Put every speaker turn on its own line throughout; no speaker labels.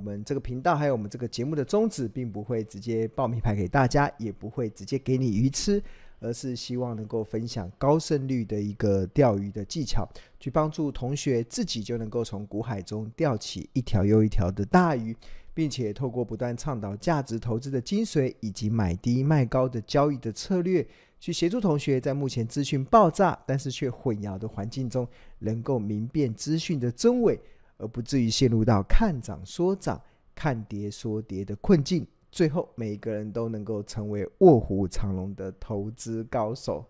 我们这个频道还有我们这个节目的宗旨，并不会直接报名牌给大家，也不会直接给你鱼吃，而是希望能够分享高胜率的一个钓鱼的技巧，去帮助同学自己就能够从股海中钓起一条又一条的大鱼，并且透过不断倡导价值投资的精髓，以及买低卖高的交易的策略，去协助同学在目前资讯爆炸但是却混淆的环境中，能够明辨资讯的真伪。而不至于陷入到看涨说涨、看跌说跌的困境，最后每一个人都能够成为卧虎藏龙的投资高手。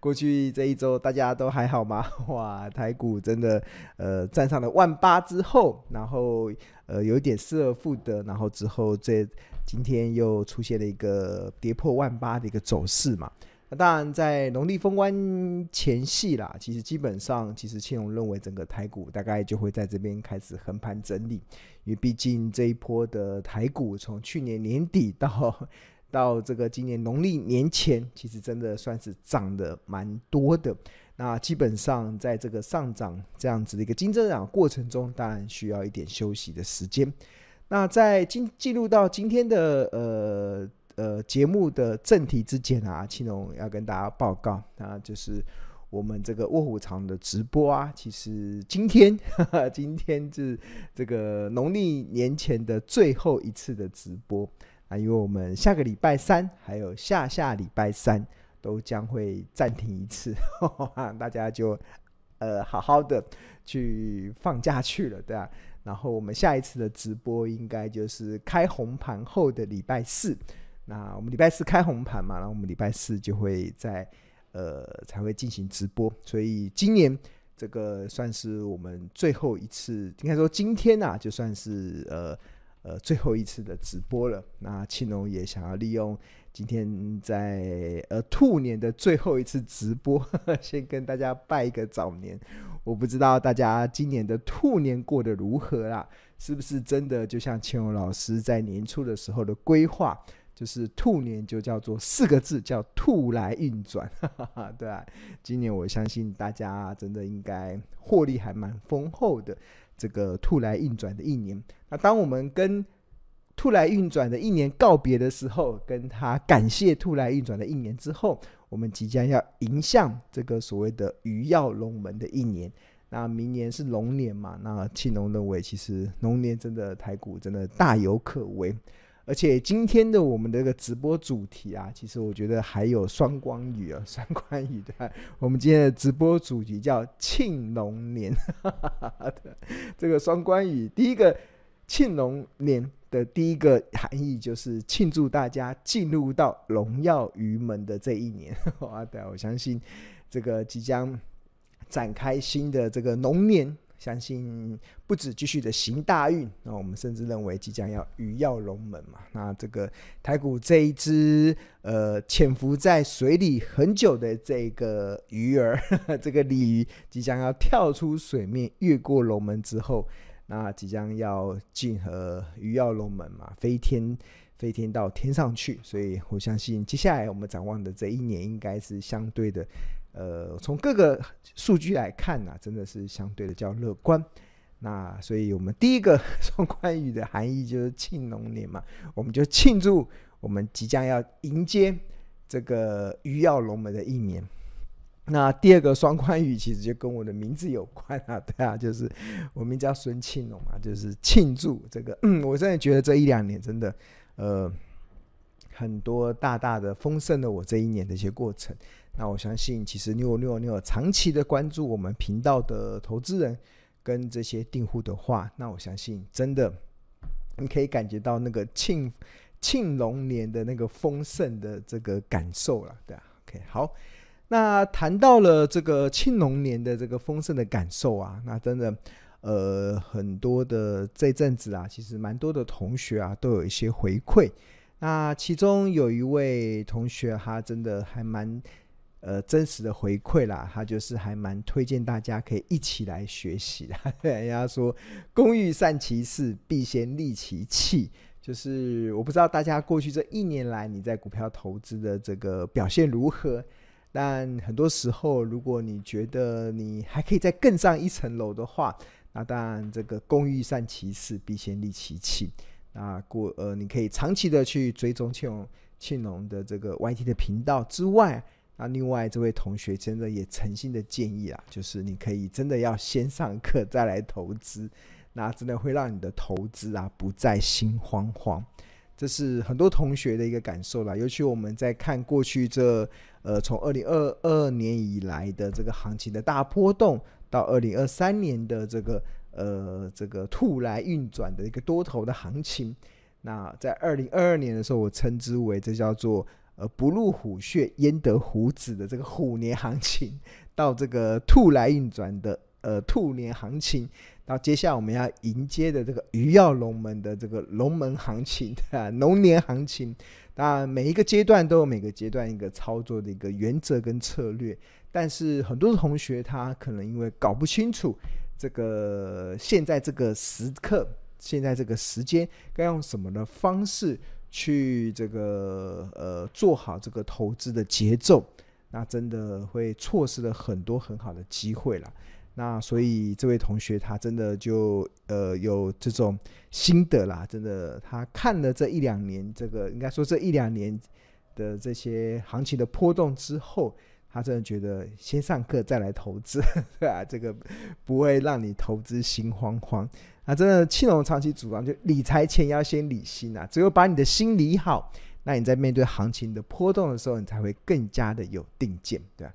过去这一周大家都还好吗？哇，台股真的呃站上了万八之后，然后呃有点失而复得，然后之后这今天又出现了一个跌破万八的一个走势嘛。那当然，在农历封关前夕啦，其实基本上，其实庆龙认为整个台股大概就会在这边开始横盘整理，因为毕竟这一波的台股从去年年底到到这个今年农历年前，其实真的算是涨得蛮多的。那基本上在这个上涨这样子的一个金增长过程中，当然需要一点休息的时间。那在进进入到今天的呃。呃，节目的正题之前啊，青龙要跟大家报告啊，就是我们这个卧虎藏的直播啊，其实今天，哈哈，今天是这个农历年前的最后一次的直播啊，因为我们下个礼拜三还有下下礼拜三都将会暂停一次，呵呵，大家就呃好好的去放假去了，对啊，然后我们下一次的直播应该就是开红盘后的礼拜四。那我们礼拜四开红盘嘛，然后我们礼拜四就会在呃才会进行直播，所以今年这个算是我们最后一次，应该说今天呐、啊，就算是呃呃最后一次的直播了。那庆龙也想要利用今天在呃兔年的最后一次直播，先跟大家拜一个早年。我不知道大家今年的兔年过得如何啦，是不是真的就像庆龙老师在年初的时候的规划？就是兔年就叫做四个字，叫兔来运转，对啊，今年我相信大家真的应该获利还蛮丰厚的，这个兔来运转的一年。那当我们跟兔来运转的一年告别的时候，跟他感谢兔来运转的一年之后，我们即将要迎向这个所谓的鱼跃龙门的一年。那明年是龙年嘛？那庆龙认为，其实龙年真的台股真的大有可为。而且今天的我们的个直播主题啊，其实我觉得还有双关语啊，双关语的。我们今天的直播主题叫庆龙年，这个双关语，第一个庆龙年的第一个含义就是庆祝大家进入到荣耀鱼门的这一年。哇，对，我相信这个即将展开新的这个龙年。相信不止继续的行大运，那我们甚至认为即将要鱼跃龙门嘛。那这个台股这一只呃潜伏在水里很久的这个鱼儿，这个鲤鱼即将要跳出水面，越过龙门之后，那即将要进和鱼跃龙门嘛，飞天飞天到天上去。所以我相信接下来我们展望的这一年应该是相对的。呃，从各个数据来看呢、啊，真的是相对的较乐观。那所以我们第一个双关语的含义就是庆龙年嘛，我们就庆祝我们即将要迎接这个鱼跃龙门的一年。那第二个双关语其实就跟我的名字有关啊，对啊，就是我名叫孙庆龙嘛，就是庆祝这个。嗯，我真的觉得这一两年真的，呃，很多大大的丰盛了我这一年的一些过程。那我相信，其实你有你有你有长期的关注我们频道的投资人跟这些订户的话，那我相信真的你可以感觉到那个庆庆龙年的那个丰盛的这个感受了，对啊，OK，好，那谈到了这个庆龙年的这个丰盛的感受啊，那真的呃很多的这阵子啊，其实蛮多的同学啊都有一些回馈，那其中有一位同学他真的还蛮。呃，真实的回馈啦，他就是还蛮推荐大家可以一起来学习的。人家说“工欲善其事，必先利其器”，就是我不知道大家过去这一年来你在股票投资的这个表现如何，但很多时候，如果你觉得你还可以再更上一层楼的话，那当然，这个工欲善其事，必先利其器。那过呃，你可以长期的去追踪庆隆庆隆的这个 YT 的频道之外，那另外这位同学真的也诚心的建议啊，就是你可以真的要先上课再来投资，那真的会让你的投资啊不再心慌慌。这是很多同学的一个感受啦，尤其我们在看过去这呃从二零二二年以来的这个行情的大波动，到二零二三年的这个呃这个兔来运转的一个多头的行情，那在二零二二年的时候，我称之为这叫做呃不入虎穴焉得虎子的这个虎年行情，到这个兔来运转的呃兔年行情。到接下来我们要迎接的这个鱼跃龙门的这个龙门行情啊，龙年行情。当然每一个阶段都有每个阶段一个操作的一个原则跟策略，但是很多同学他可能因为搞不清楚这个现在这个时刻，现在这个时间该用什么的方式去这个呃做好这个投资的节奏，那真的会错失了很多很好的机会了。那所以这位同学他真的就呃有这种心得啦，真的他看了这一两年，这个应该说这一两年的这些行情的波动之后，他真的觉得先上课再来投资，对吧？这个不会让你投资心慌慌。那真的庆隆长期主张就理财前要先理心啊，只有把你的心理好，那你在面对行情的波动的时候，你才会更加的有定见，对吧？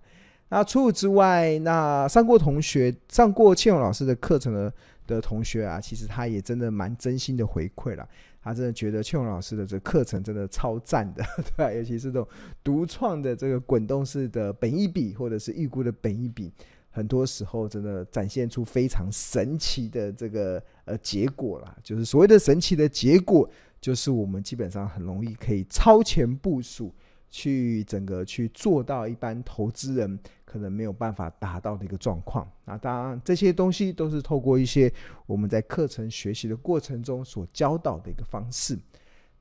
那除此之外，那上过同学上过庆隆老师的课程的的同学啊，其实他也真的蛮真心的回馈了。他真的觉得邱老师的这课程真的超赞的，对吧？尤其是这种独创的这个滚动式的本一笔，或者是预估的本一笔，很多时候真的展现出非常神奇的这个呃结果啦。就是所谓的神奇的结果，就是我们基本上很容易可以超前部署，去整个去做到一般投资人。可能没有办法达到的一个状况。那当然，这些东西都是透过一些我们在课程学习的过程中所教导的一个方式。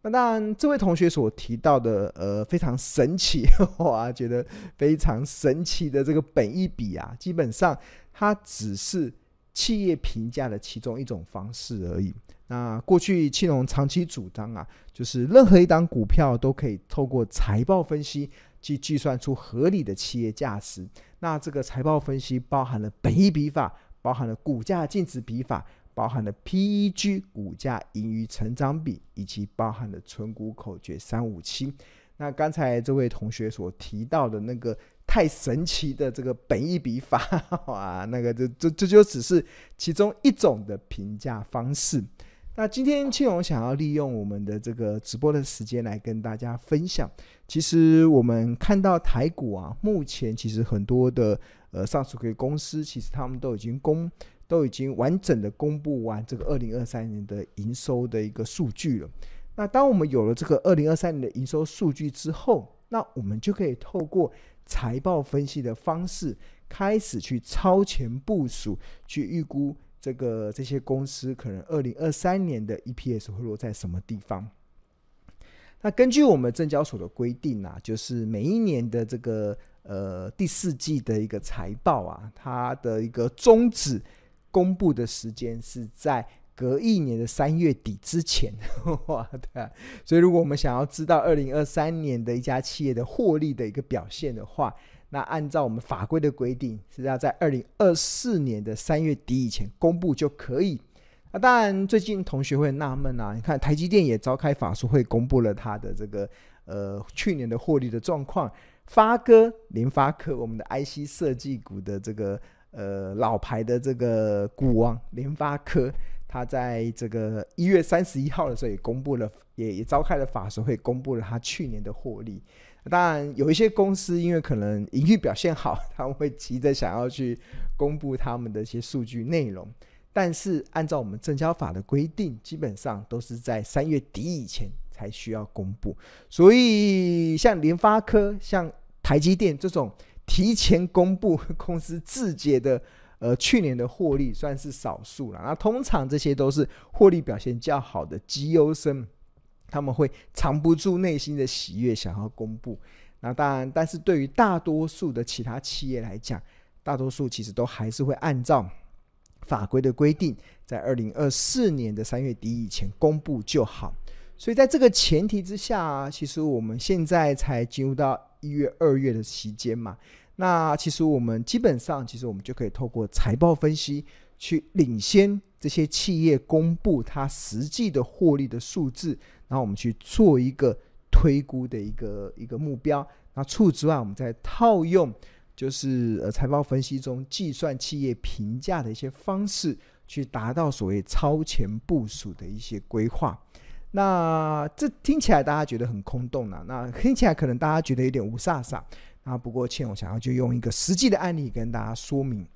那当然，这位同学所提到的，呃，非常神奇，啊，觉得非常神奇的这个本一笔啊，基本上它只是企业评价的其中一种方式而已。那过去庆隆长期主张啊，就是任何一档股票都可以透过财报分析。去计算出合理的企业价值。那这个财报分析包含了本益比法，包含了股价净值比法，包含了 PEG 股价盈余成长比，以及包含了存股口诀三五七。那刚才这位同学所提到的那个太神奇的这个本意笔法，哇，那个这这这就只是其中一种的评价方式。那今天庆隆想要利用我们的这个直播的时间来跟大家分享。其实我们看到台股啊，目前其实很多的呃上市公司，其实他们都已经公都已经完整的公布完这个二零二三年的营收的一个数据了。那当我们有了这个二零二三年的营收数据之后，那我们就可以透过财报分析的方式，开始去超前部署，去预估。这个这些公司可能二零二三年的 EPS 会落在什么地方？那根据我们证交所的规定啊，就是每一年的这个呃第四季的一个财报啊，它的一个终止公布的时间是在隔一年的三月底之前。哇，对啊，所以如果我们想要知道二零二三年的一家企业的获利的一个表现的话，那按照我们法规的规定，是要在二零二四年的三月底以前公布就可以。那当然，最近同学会纳闷啊，你看台积电也召开法说会，公布了它的这个呃去年的获利的状况。发哥联发科，我们的 IC 设计股的这个呃老牌的这个股王联发科，他在这个一月三十一号的时候也公布了，也也召开了法说会，公布了他去年的获利。当然，有一些公司因为可能盈余表现好，他们会急着想要去公布他们的一些数据内容。但是，按照我们证交法的规定，基本上都是在三月底以前才需要公布。所以，像联发科、像台积电这种提前公布公司自己的呃去年的获利，算是少数了。那通常这些都是获利表现较好的绩优生。他们会藏不住内心的喜悦，想要公布。那当然，但是对于大多数的其他企业来讲，大多数其实都还是会按照法规的规定，在二零二四年的三月底以前公布就好。所以在这个前提之下，其实我们现在才进入到一月、二月的期间嘛。那其实我们基本上，其实我们就可以透过财报分析，去领先这些企业公布它实际的获利的数字，然后我们去做一个推估的一个一个目标。那除此之外，我们再套用就是呃财报分析中计算企业评价的一些方式，去达到所谓超前部署的一些规划。那这听起来大家觉得很空洞啊，那听起来可能大家觉得有点雾煞煞。那不过倩，我想要就用一个实际的案例跟大家说明。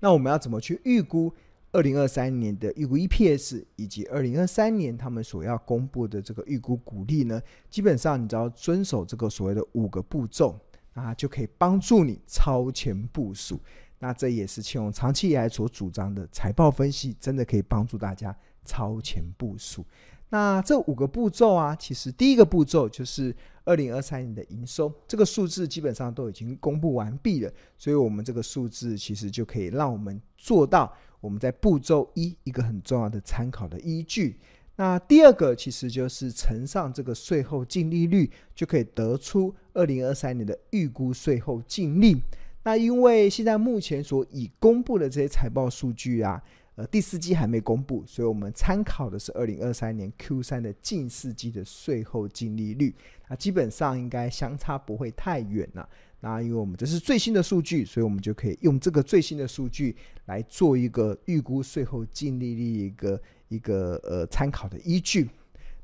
那我们要怎么去预估二零二三年的预估 EPS，以及二零二三年他们所要公布的这个预估股利呢？基本上你只要遵守这个所谓的五个步骤，那就可以帮助你超前部署。那这也是倩蓉长期以来所主张的财报分析，真的可以帮助大家超前部署。那这五个步骤啊，其实第一个步骤就是二零二三年的营收，这个数字基本上都已经公布完毕了，所以我们这个数字其实就可以让我们做到我们在步骤一一个很重要的参考的依据。那第二个其实就是乘上这个税后净利率，就可以得出二零二三年的预估税后净利。那因为现在目前所已公布的这些财报数据啊。呃，第四季还没公布，所以我们参考的是二零二三年 Q 三的近四季的税后净利率，那基本上应该相差不会太远了。那因为我们这是最新的数据，所以我们就可以用这个最新的数据来做一个预估税后净利率一个一个呃参考的依据。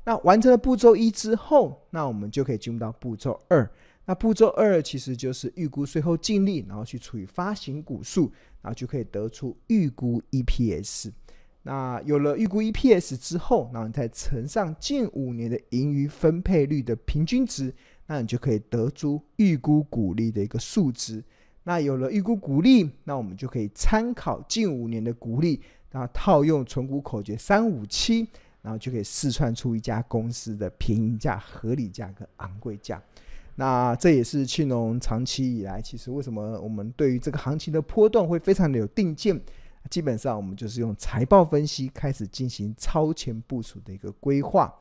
那完成了步骤一之后，那我们就可以进入到步骤二。那步骤二其实就是预估税后净利，然后去除以发行股数，然后就可以得出预估 EPS。那有了预估 EPS 之后，然后你再乘上近五年的盈余分配率的平均值，那你就可以得出预估股利的一个数值。那有了预估股利，那我们就可以参考近五年的股利，然后套用存股口诀三五七，然后就可以试算出一家公司的便宜价、合理价跟昂贵价。那这也是庆农长期以来，其实为什么我们对于这个行情的波动会非常的有定见？基本上我们就是用财报分析开始进行超前部署的一个规划。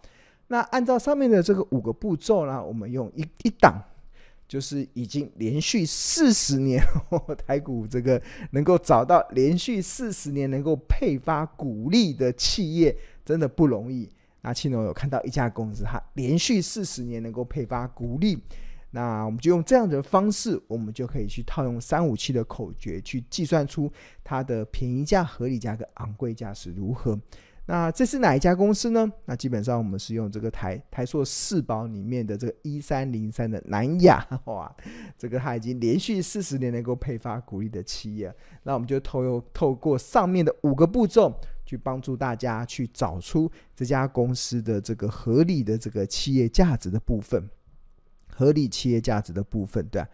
那按照上面的这个五个步骤呢，我们用一一档，就是已经连续四十年 台股这个能够找到连续四十年能够配发股利的企业，真的不容易。那庆农有看到一家公司，它连续四十年能够配发股利，那我们就用这样的方式，我们就可以去套用三五七的口诀，去计算出它的便宜价、合理价跟昂贵价是如何。那这是哪一家公司呢？那基本上我们是用这个台台硕四宝里面的这个一三零三的南亚，哇，这个它已经连续四十年能够配发股利的企业，那我们就透用透过上面的五个步骤。去帮助大家去找出这家公司的这个合理的这个企业价值的部分，合理企业价值的部分，对。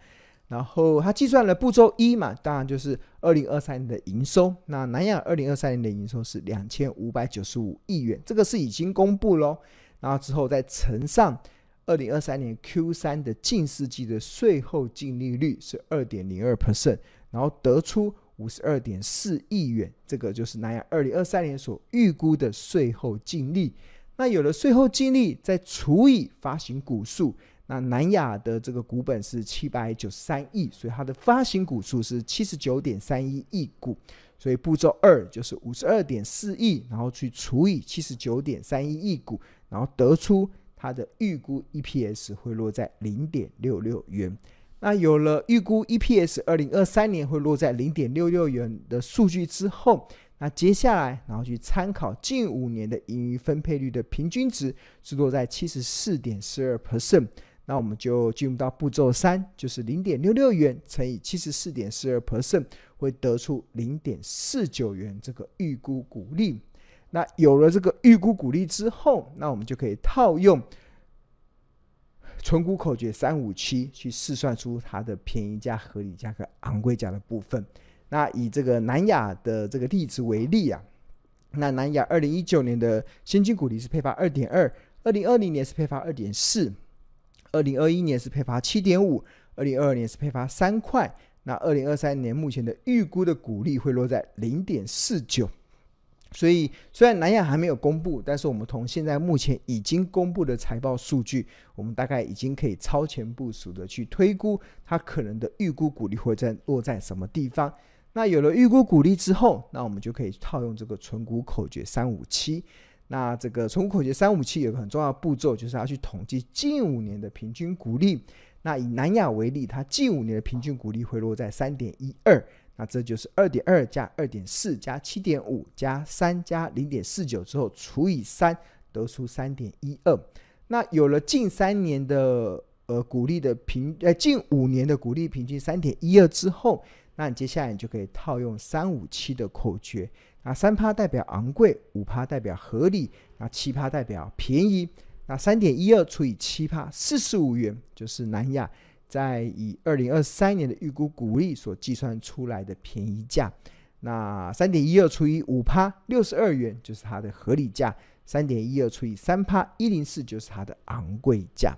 然后他计算了步骤一嘛，当然就是二零二三年的营收。那南亚二零二三年的营收是两千五百九十五亿元，这个是已经公布喽。然后之后再乘上二零二三年 Q 三的近四季的税后净利率是二点零二 percent，然后得出。五十二点四亿元，这个就是南亚二零二三年所预估的税后净利。那有了税后净利，再除以发行股数，那南亚的这个股本是七百九十三亿，所以它的发行股数是七十九点三一亿股。所以步骤二就是五十二点四亿，然后去除以七十九点三一亿股，然后得出它的预估 EPS 会落在零点六六元。那有了预估 EPS 二零二三年会落在零点六六元的数据之后，那接下来然后去参考近五年的盈余分配率的平均值是落在七十四点四二 percent，那我们就进入到步骤三，就是零点六六元乘以七十四点四二 percent，会得出零点四九元这个预估股利。那有了这个预估股利之后，那我们就可以套用。存股口诀三五七去试算出它的便宜价、合理价和昂贵价的部分。那以这个南亚的这个例子为例啊，那南亚二零一九年的现金股利是配发二点二，二零二零年是配发二点四，二零二一年是配发七点五，二零二二年是配发三块，那二零二三年目前的预估的股利会落在零点四九。所以，虽然南亚还没有公布，但是我们从现在目前已经公布的财报数据，我们大概已经可以超前部署的去推估它可能的预估股利会在落在什么地方。那有了预估股利之后，那我们就可以套用这个存股口诀三五七。那这个存股口诀三五七有个很重要步骤，就是要去统计近五年的平均股利。那以南亚为例，它近五年的平均股利回落在三点一二。那这就是二点二加二点四加七点五加三加零点四九之后除以三，得出三点一二。那有了近三年的呃股利的平呃近五年的股利平均三点一二之后，那你接下来你就可以套用三五七的口诀。那三趴代表昂贵，五趴代表合理，那七趴代表便宜。那三点一二除以七趴，四十五元就是南亚。在以二零二三年的预估股利所计算出来的便宜价，那三点一二除以五趴六十二元就是它的合理价，三点一二除以三趴一零四就是它的昂贵价。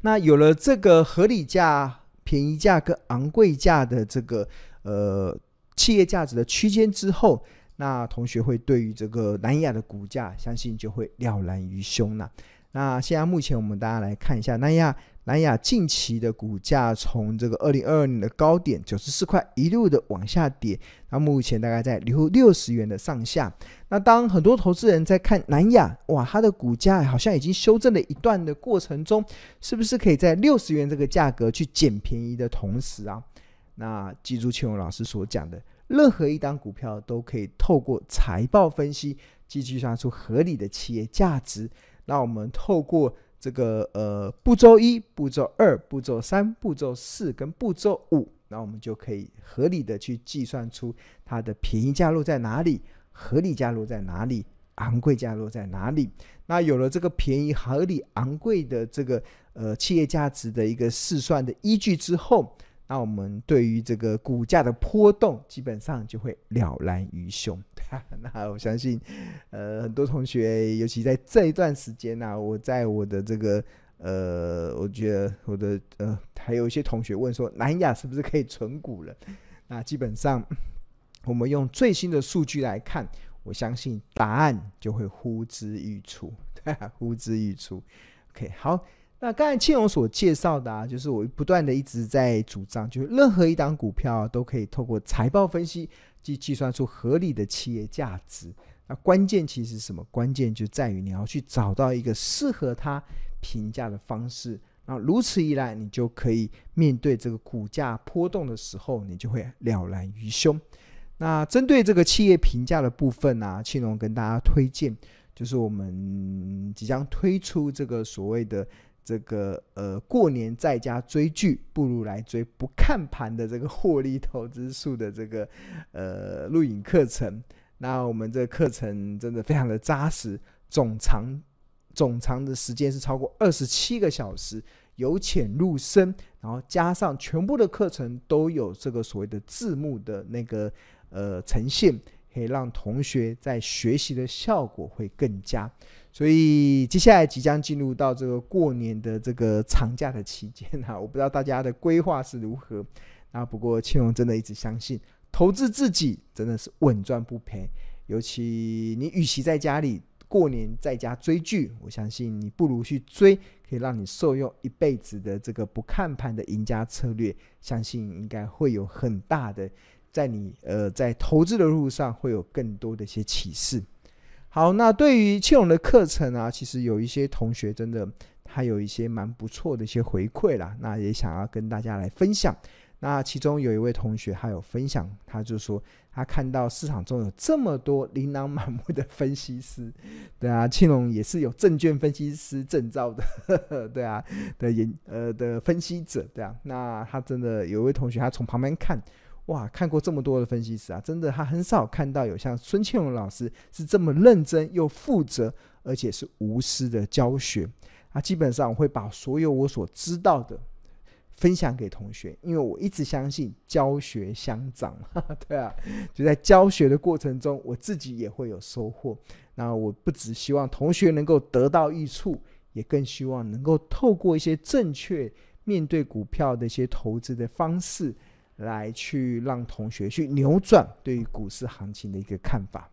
那有了这个合理价、便宜价跟昂贵价的这个呃企业价值的区间之后，那同学会对于这个南亚的股价，相信就会了然于胸了。那现在目前我们大家来看一下南亚。南亚近期的股价从这个二零二二年的高点九十四块一路的往下跌，那目前大概在六六十元的上下。那当很多投资人在看南亚，哇，它的股价好像已经修正了一段的过程中，是不是可以在六十元这个价格去捡便宜的同时啊？那记住庆荣老师所讲的，任何一档股票都可以透过财报分析，去计算出合理的企业价值。那我们透过。这个呃步骤一、步骤二、步骤三、步骤四跟步骤五，那我们就可以合理的去计算出它的便宜价落在哪里，合理价落在哪里，昂贵价落在哪里。那有了这个便宜、合理、昂贵的这个呃企业价值的一个试算的依据之后。那我们对于这个股价的波动，基本上就会了然于胸。那我相信，呃，很多同学，尤其在这一段时间呢、啊，我在我的这个，呃，我觉得我的，呃，还有一些同学问说，南亚是不是可以存股了？那基本上，我们用最新的数据来看，我相信答案就会呼之欲出，呼之欲出。OK，好。那刚才庆荣所介绍的啊，就是我不断的一直在主张，就是任何一档股票都可以透过财报分析，去计算出合理的企业价值。那关键其实什么？关键就在于你要去找到一个适合它评价的方式。那如此一来，你就可以面对这个股价波动的时候，你就会了然于胸。那针对这个企业评价的部分呢，庆荣跟大家推荐，就是我们即将推出这个所谓的。这个呃，过年在家追剧，不如来追不看盘的这个获利投资术的这个 呃录影课程。那我们这个课程真的非常的扎实，总长总长的时间是超过二十七个小时，由浅入深，然后加上全部的课程都有这个所谓的字幕的那个呃呈现，可以让同学在学习的效果会更佳。所以接下来即将进入到这个过年的这个长假的期间哈，我不知道大家的规划是如何。那不过庆荣真的一直相信，投资自己真的是稳赚不赔。尤其你与其在家里过年在家追剧，我相信你不如去追可以让你受用一辈子的这个不看盘的赢家策略，相信应该会有很大的在你呃在投资的路上会有更多的一些启示。好，那对于庆荣的课程啊，其实有一些同学真的还有一些蛮不错的一些回馈啦，那也想要跟大家来分享。那其中有一位同学他有分享，他就说他看到市场中有这么多琳琅满目的分析师，对啊，庆龙也是有证券分析师证照的，对啊的研呃的分析者，对啊，那他真的有一位同学，他从旁边看。哇，看过这么多的分析师啊，真的他很少看到有像孙庆荣老师是这么认真又负责，而且是无私的教学啊。基本上我会把所有我所知道的分享给同学，因为我一直相信教学相长，对啊，就在教学的过程中，我自己也会有收获。那我不只希望同学能够得到益处，也更希望能够透过一些正确面对股票的一些投资的方式。来去让同学去扭转对于股市行情的一个看法。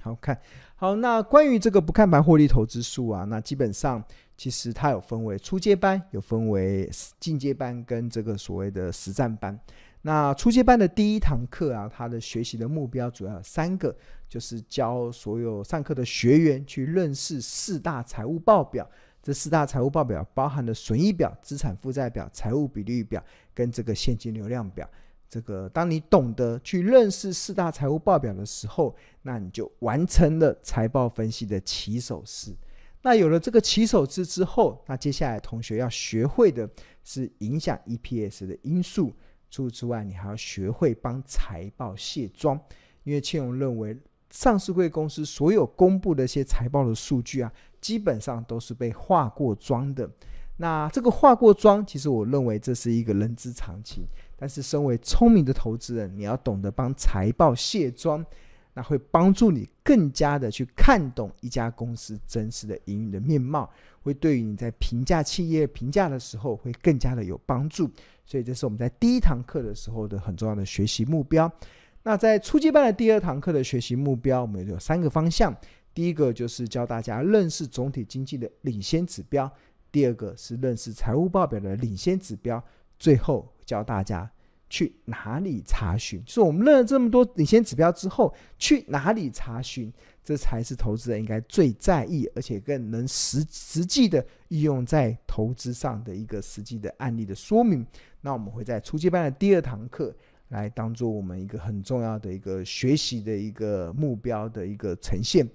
好看，好，那关于这个不看盘获利投资术啊，那基本上其实它有分为初阶班，有分为进阶班跟这个所谓的实战班。那初阶班的第一堂课啊，它的学习的目标主要有三个，就是教所有上课的学员去认识四大财务报表。这四大财务报表包含了损益表、资产负债表、财务比率表跟这个现金流量表。这个当你懂得去认识四大财务报表的时候，那你就完成了财报分析的起手式。那有了这个起手式之后，那接下来同学要学会的是影响 EPS 的因素。除此之外，你还要学会帮财报卸妆，因为庆荣认为，上市贵公司所有公布的一些财报的数据啊，基本上都是被化过妆的。那这个化过妆，其实我认为这是一个人之常情。但是，身为聪明的投资人，你要懂得帮财报卸妆，那会帮助你更加的去看懂一家公司真实的营运的面貌，会对于你在评价企业评价的时候会更加的有帮助。所以这是我们在第一堂课的时候的很重要的学习目标。那在初阶班的第二堂课的学习目标，我们有三个方向。第一个就是教大家认识总体经济的领先指标；第二个是认识财务报表的领先指标；最后教大家去哪里查询。就是我们认了这么多领先指标之后，去哪里查询，这才是投资人应该最在意，而且更能实实际的应用在投资上的一个实际的案例的说明。那我们会在初阶班的第二堂课来当做我们一个很重要的一个学习的一个目标的一个呈现。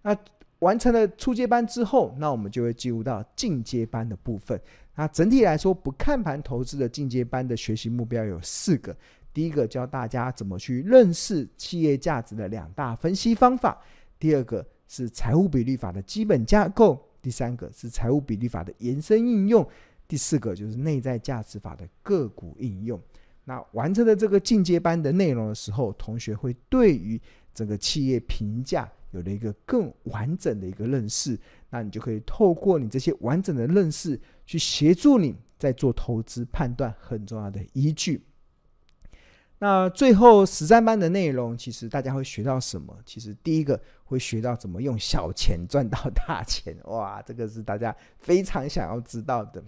那完成了初阶班之后，那我们就会进入到进阶班的部分。那整体来说，不看盘投资的进阶班的学习目标有四个：第一个教大家怎么去认识企业价值的两大分析方法；第二个是财务比率法的基本架构；第三个是财务比率法的延伸应用。第四个就是内在价值法的个股应用。那完成了这个进阶班的内容的时候，同学会对于整个企业评价有了一个更完整的一个认识。那你就可以透过你这些完整的认识，去协助你在做投资判断很重要的依据。那最后实战班的内容，其实大家会学到什么？其实第一个会学到怎么用小钱赚到大钱。哇，这个是大家非常想要知道的。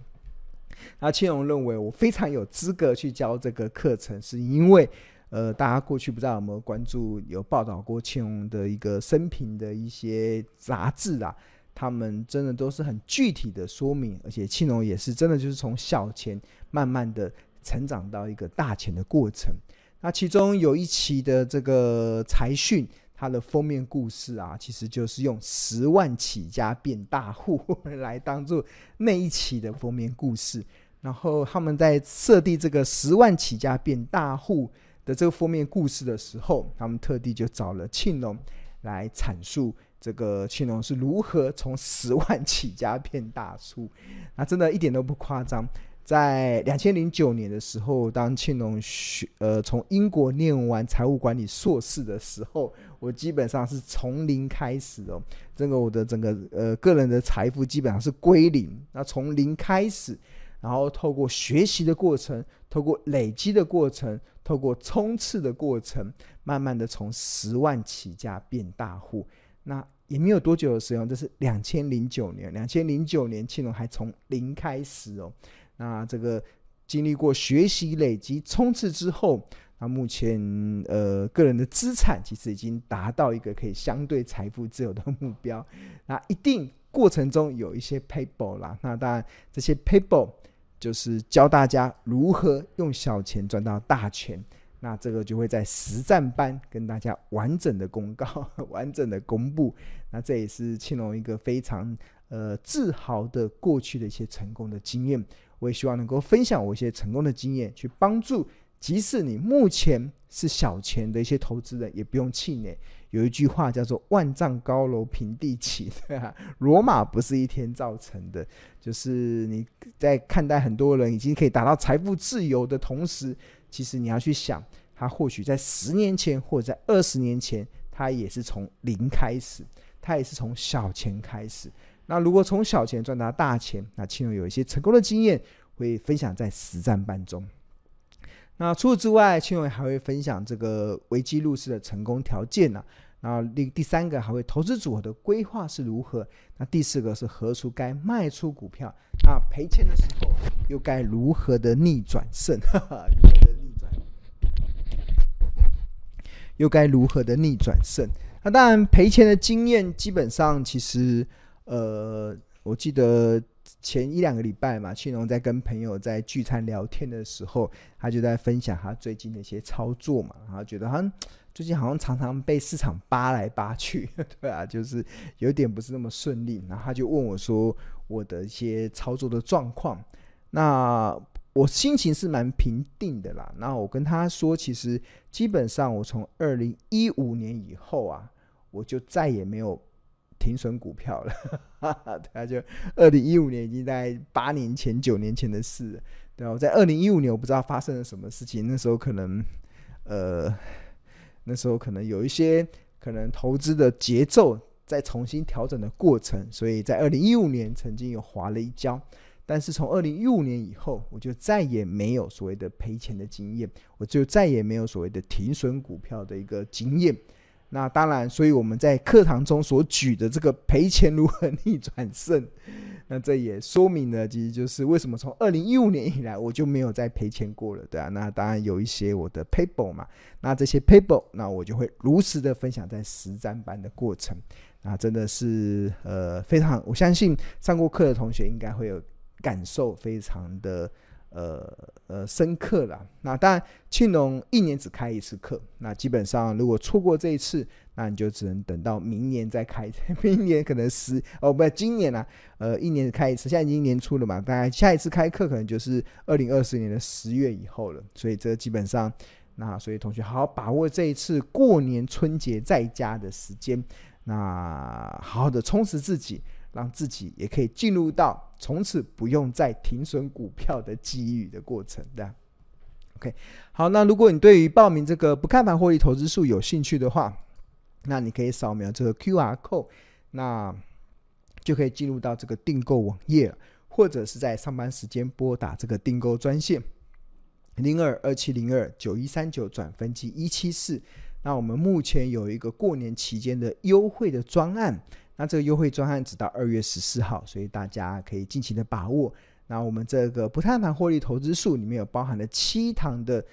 那庆荣认为我非常有资格去教这个课程，是因为，呃，大家过去不知道有没有关注，有报道过庆荣的一个生平的一些杂志啊，他们真的都是很具体的说明，而且庆荣也是真的就是从小钱慢慢的成长到一个大钱的过程。那其中有一期的这个财讯。它的封面故事啊，其实就是用十万起家变大户 来当做那一期的封面故事。然后他们在设定这个十万起家变大户的这个封面故事的时候，他们特地就找了庆隆来阐述这个庆隆是如何从十万起家变大户。那真的一点都不夸张。在两千零九年的时候，当庆龙学呃从英国念完财务管理硕士的时候，我基本上是从零开始哦，这个我的整个呃个人的财富基本上是归零。那从零开始，然后透过学习的过程，透过累积的过程，透过冲刺的过程，慢慢的从十万起家变大户。那也没有多久的时间，这是两千零九年，两千零九年庆龙还从零开始哦。那这个经历过学习、累积、冲刺之后，那目前呃个人的资产其实已经达到一个可以相对财富自由的目标。那一定过程中有一些 paper 啦，那当然这些 paper 就是教大家如何用小钱赚到大钱。那这个就会在实战班跟大家完整的公告、完整的公布。那这也是庆隆一个非常呃自豪的过去的一些成功的经验。我也希望能够分享我一些成功的经验，去帮助即使你目前是小钱的一些投资人，也不用气馁。有一句话叫做“万丈高楼平地起”，对吧？罗马不是一天造成的。就是你在看待很多人已经可以达到财富自由的同时，其实你要去想，他或许在十年前或者在二十年前，他也是从零开始，他也是从小钱开始。那如果从小钱赚到大钱，那亲友有一些成功的经验会分享在实战班中。那除此之外，亲友还会分享这个危机入市的成功条件呢、啊。然后第第三个还会投资组合的规划是如何？那第四个是何处该卖出股票？那赔钱的时候又该如何的逆转胜？哈哈，如何的逆转？又该如何的逆转胜？那当然赔钱的经验基本上其实，呃，我记得。前一两个礼拜嘛，庆荣在跟朋友在聚餐聊天的时候，他就在分享他最近的一些操作嘛，然后觉得好像最近好像常常被市场扒来扒去，对啊，就是有点不是那么顺利。然后他就问我说我的一些操作的状况，那我心情是蛮平定的啦。那我跟他说，其实基本上我从二零一五年以后啊，我就再也没有。停损股票了，哈哈，他就二零一五年已经在八年前、九年前的事，对吧？我在二零一五年，我不知道发生了什么事情，那时候可能，呃，那时候可能有一些可能投资的节奏在重新调整的过程，所以在二零一五年曾经有滑了一跤，但是从二零一五年以后，我就再也没有所谓的赔钱的经验，我就再也没有所谓的停损股票的一个经验。那当然，所以我们在课堂中所举的这个赔钱如何逆转胜，那这也说明了，其实就是为什么从二零一五年以来我就没有再赔钱过了，对啊，那当然有一些我的 paper 嘛，那这些 paper，那我就会如实的分享在实战班的过程，那真的是呃非常，我相信上过课的同学应该会有感受，非常的。呃呃，深刻了。那当然，庆隆一年只开一次课。那基本上，如果错过这一次，那你就只能等到明年再开。明年可能十哦，不，今年啊，呃，一年开一次。现在已经年初了嘛，大概下一次开课可能就是二零二四年的十月以后了。所以这基本上，那所以同学好好把握这一次过年春节在家的时间，那好好的充实自己。让自己也可以进入到从此不用再停损股票的机遇的过程的。OK，好，那如果你对于报名这个不看盘获利投资术有兴趣的话，那你可以扫描这个 QR code，那就可以进入到这个订购网页，或者是在上班时间拨打这个订购专线零二二七零二九一三九转分机一七四。那我们目前有一个过年期间的优惠的专案。那这个优惠专案只到二月十四号，所以大家可以尽情的把握。那我们这个不看盘获利投资术里面有包含了七堂的，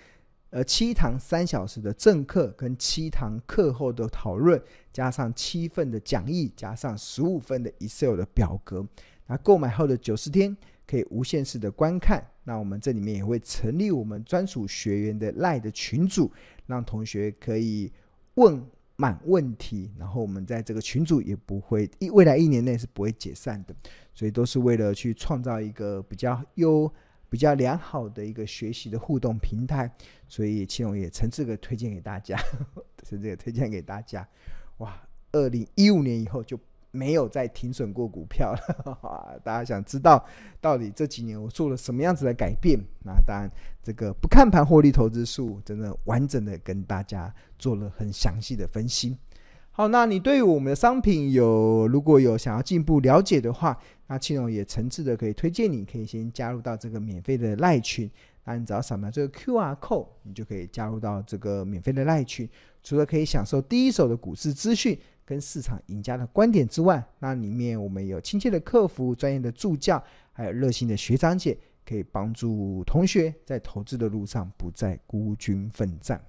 呃，七堂三小时的正课跟七堂课后的讨论，加上七份的讲义，加上十五份的 Excel 的表格。那购买后的九十天可以无限次的观看。那我们这里面也会成立我们专属学员的 LINE 的群组，让同学可以问。满问题，然后我们在这个群组也不会一未来一年内是不会解散的，所以都是为了去创造一个比较优、比较良好的一个学习的互动平台，所以庆荣也诚挚的推荐给大家，诚挚的推荐给大家。哇，二零一五年以后就。没有再停损过股票了，大家想知道到底这几年我做了什么样子的改变？那当然，这个不看盘获利投资术真的完整的跟大家做了很详细的分析。好，那你对于我们的商品有如果有想要进一步了解的话，那庆荣也诚挚的可以推荐你，可以先加入到这个免费的赖群。那你只要扫描这个 QR code，你就可以加入到这个免费的赖群，除了可以享受第一手的股市资讯。跟市场赢家的观点之外，那里面我们有亲切的客服、专业的助教，还有热心的学长姐，可以帮助同学在投资的路上不再孤军奋战。